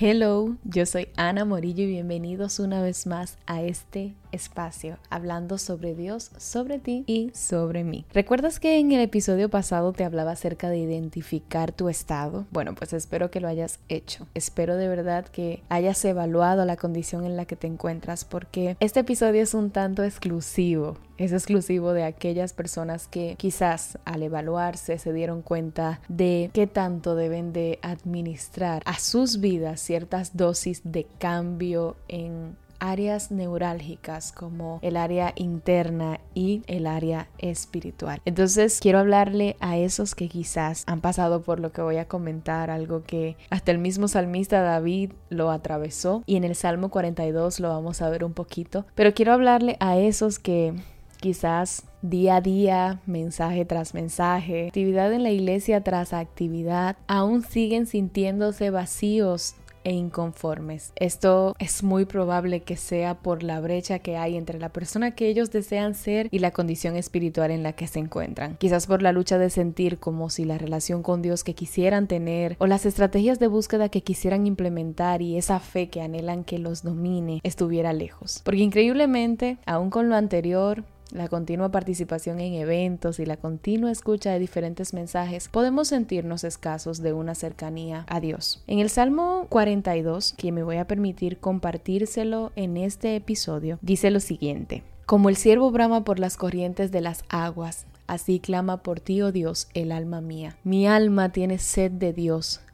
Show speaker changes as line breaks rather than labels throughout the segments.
Hello, yo soy Ana Morillo y bienvenidos una vez más a este espacio hablando sobre Dios, sobre ti y sobre mí. ¿Recuerdas que en el episodio pasado te hablaba acerca de identificar tu estado? Bueno, pues espero que lo hayas hecho. Espero de verdad que hayas evaluado la condición en la que te encuentras porque este episodio es un tanto exclusivo es exclusivo de aquellas personas que quizás al evaluarse se dieron cuenta de qué tanto deben de administrar a sus vidas ciertas dosis de cambio en áreas neurálgicas como el área interna y el área espiritual. Entonces quiero hablarle a esos que quizás han pasado por lo que voy a comentar, algo que hasta el mismo salmista David lo atravesó y en el Salmo 42 lo vamos a ver un poquito, pero quiero hablarle a esos que quizás día a día, mensaje tras mensaje, actividad en la iglesia tras actividad, aún siguen sintiéndose vacíos e inconformes. Esto es muy probable que sea por la brecha que hay entre la persona que ellos desean ser y la condición espiritual en la que se encuentran. Quizás por la lucha de sentir como si la relación con Dios que quisieran tener o las estrategias de búsqueda que quisieran implementar y esa fe que anhelan que los domine estuviera lejos. Porque increíblemente, aún con lo anterior, la continua participación en eventos y la continua escucha de diferentes mensajes, podemos sentirnos escasos de una cercanía a Dios. En el Salmo 42, que me voy a permitir compartírselo en este episodio, dice lo siguiente. Como el siervo brama por las corrientes de las aguas, así clama por ti, oh Dios, el alma mía. Mi alma tiene sed de Dios,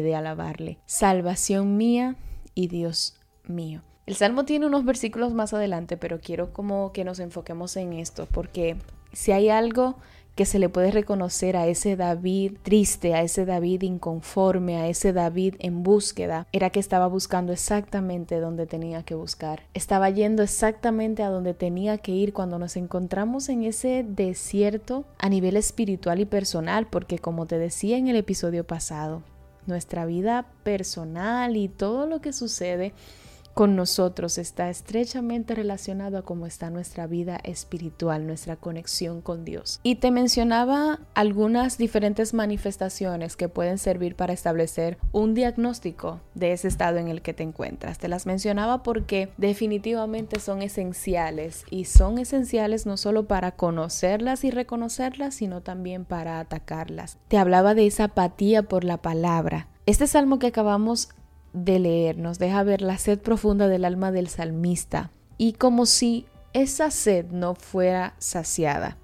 de alabarle. Salvación mía y Dios mío. El Salmo tiene unos versículos más adelante, pero quiero como que nos enfoquemos en esto, porque si hay algo que se le puede reconocer a ese David triste, a ese David inconforme, a ese David en búsqueda, era que estaba buscando exactamente donde tenía que buscar. Estaba yendo exactamente a donde tenía que ir cuando nos encontramos en ese desierto a nivel espiritual y personal, porque como te decía en el episodio pasado, nuestra vida personal y todo lo que sucede con nosotros está estrechamente relacionado a cómo está nuestra vida espiritual, nuestra conexión con Dios. Y te mencionaba algunas diferentes manifestaciones que pueden servir para establecer un diagnóstico de ese estado en el que te encuentras. Te las mencionaba porque definitivamente son esenciales y son esenciales no solo para conocerlas y reconocerlas, sino también para atacarlas. Te hablaba de esa apatía por la palabra. Este salmo que acabamos de leer nos deja ver la sed profunda del alma del salmista y como si esa sed no fuera saciada.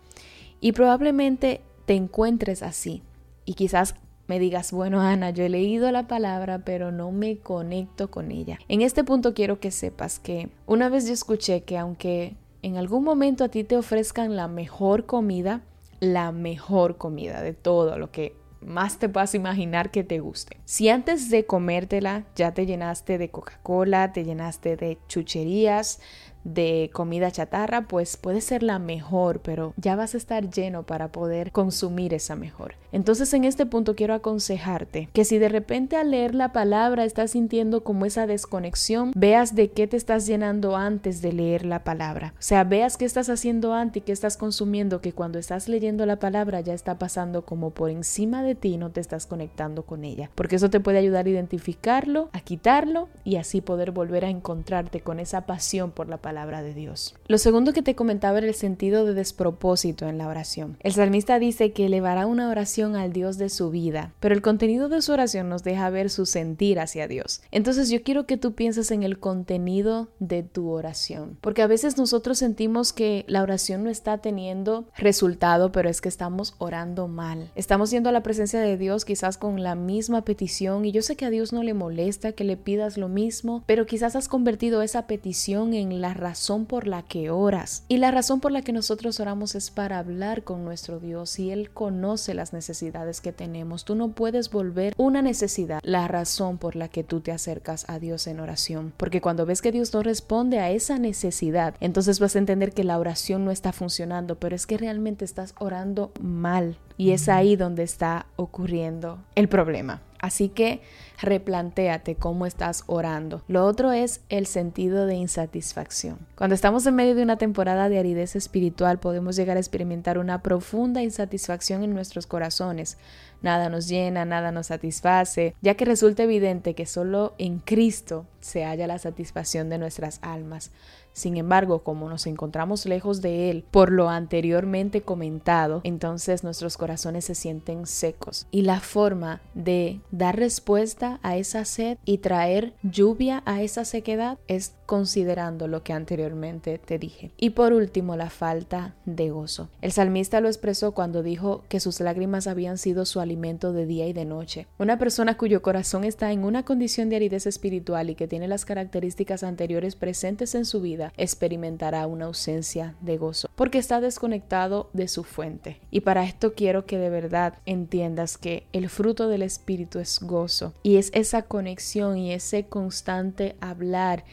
Y probablemente te encuentres así y quizás me digas, bueno Ana, yo he leído la palabra pero no me conecto con ella. En este punto quiero que sepas que una vez yo escuché que aunque en algún momento a ti te ofrezcan la mejor comida, la mejor comida de todo lo que más te puedas imaginar que te guste. Si antes de comértela ya te llenaste de Coca-Cola, te llenaste de chucherías, de comida chatarra, pues puede ser la mejor, pero ya vas a estar lleno para poder consumir esa mejor. Entonces en este punto quiero aconsejarte que si de repente al leer la palabra estás sintiendo como esa desconexión, veas de qué te estás llenando antes de leer la palabra. O sea, veas qué estás haciendo antes y qué estás consumiendo, que cuando estás leyendo la palabra ya está pasando como por encima de ti y no te estás conectando con ella. Porque eso te puede ayudar a identificarlo, a quitarlo y así poder volver a encontrarte con esa pasión por la palabra de Dios. Lo segundo que te comentaba era el sentido de despropósito en la oración. El salmista dice que elevará una oración al Dios de su vida, pero el contenido de su oración nos deja ver su sentir hacia Dios. Entonces yo quiero que tú pienses en el contenido de tu oración, porque a veces nosotros sentimos que la oración no está teniendo resultado, pero es que estamos orando mal. Estamos yendo a la presencia de Dios quizás con la misma petición y yo sé que a Dios no le molesta que le pidas lo mismo, pero quizás has convertido esa petición en la razón por la que oras. Y la razón por la que nosotros oramos es para hablar con nuestro Dios y Él conoce las necesidades que tenemos. Tú no puedes volver una necesidad la razón por la que tú te acercas a Dios en oración. Porque cuando ves que Dios no responde a esa necesidad, entonces vas a entender que la oración no está funcionando, pero es que realmente estás orando mal. Y es ahí donde está ocurriendo el problema. Así que replantéate cómo estás orando. Lo otro es el sentido de insatisfacción. Cuando estamos en medio de una temporada de aridez espiritual podemos llegar a experimentar una profunda insatisfacción en nuestros corazones. Nada nos llena, nada nos satisface, ya que resulta evidente que solo en Cristo se halla la satisfacción de nuestras almas. Sin embargo, como nos encontramos lejos de Él por lo anteriormente comentado, entonces nuestros corazones se sienten secos. Y la forma de dar respuesta a esa sed y traer lluvia a esa sequedad es considerando lo que anteriormente te dije. Y por último, la falta de gozo. El salmista lo expresó cuando dijo que sus lágrimas habían sido su alimento de día y de noche. Una persona cuyo corazón está en una condición de aridez espiritual y que tiene las características anteriores presentes en su vida, experimentará una ausencia de gozo, porque está desconectado de su fuente. Y para esto quiero que de verdad entiendas que el fruto del Espíritu es gozo, y es esa conexión y ese constante hablar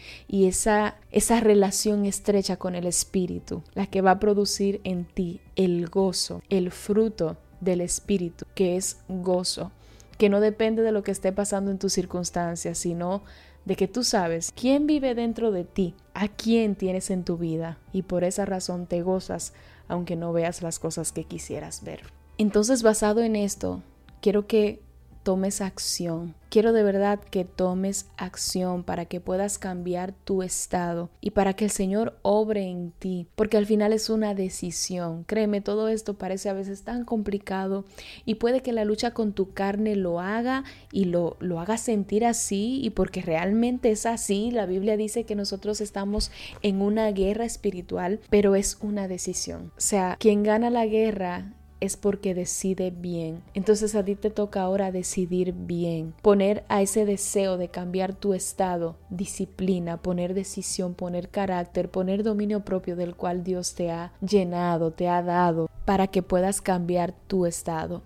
esa, esa relación estrecha con el Espíritu, la que va a producir en ti el gozo, el fruto del Espíritu, que es gozo, que no depende de lo que esté pasando en tus circunstancias, sino de que tú sabes quién vive dentro de ti, a quién tienes en tu vida, y por esa razón te gozas, aunque no veas las cosas que quisieras ver. Entonces, basado en esto, quiero que tomes acción. Quiero de verdad que tomes acción para que puedas cambiar tu estado y para que el Señor obre en ti, porque al final es una decisión. Créeme, todo esto parece a veces tan complicado y puede que la lucha con tu carne lo haga y lo, lo haga sentir así y porque realmente es así. La Biblia dice que nosotros estamos en una guerra espiritual, pero es una decisión. O sea, quien gana la guerra es porque decide bien. Entonces a ti te toca ahora decidir bien, poner a ese deseo de cambiar tu estado, disciplina, poner decisión, poner carácter, poner dominio propio del cual Dios te ha llenado, te ha dado, para que puedas cambiar tu estado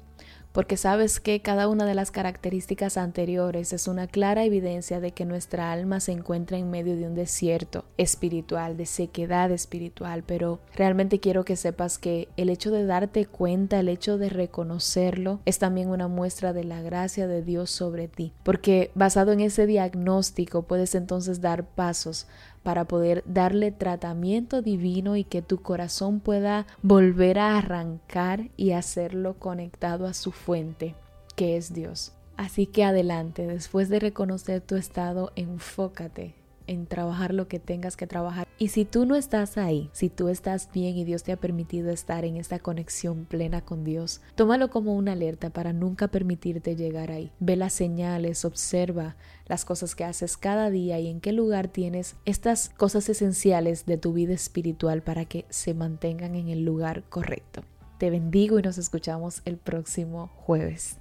porque sabes que cada una de las características anteriores es una clara evidencia de que nuestra alma se encuentra en medio de un desierto espiritual, de sequedad espiritual, pero realmente quiero que sepas que el hecho de darte cuenta, el hecho de reconocerlo, es también una muestra de la gracia de Dios sobre ti, porque basado en ese diagnóstico puedes entonces dar pasos para poder darle tratamiento divino y que tu corazón pueda volver a arrancar y hacerlo conectado a su fuente, que es Dios. Así que adelante, después de reconocer tu estado, enfócate en trabajar lo que tengas que trabajar. Y si tú no estás ahí, si tú estás bien y Dios te ha permitido estar en esta conexión plena con Dios, tómalo como una alerta para nunca permitirte llegar ahí. Ve las señales, observa las cosas que haces cada día y en qué lugar tienes estas cosas esenciales de tu vida espiritual para que se mantengan en el lugar correcto. Te bendigo y nos escuchamos el próximo jueves.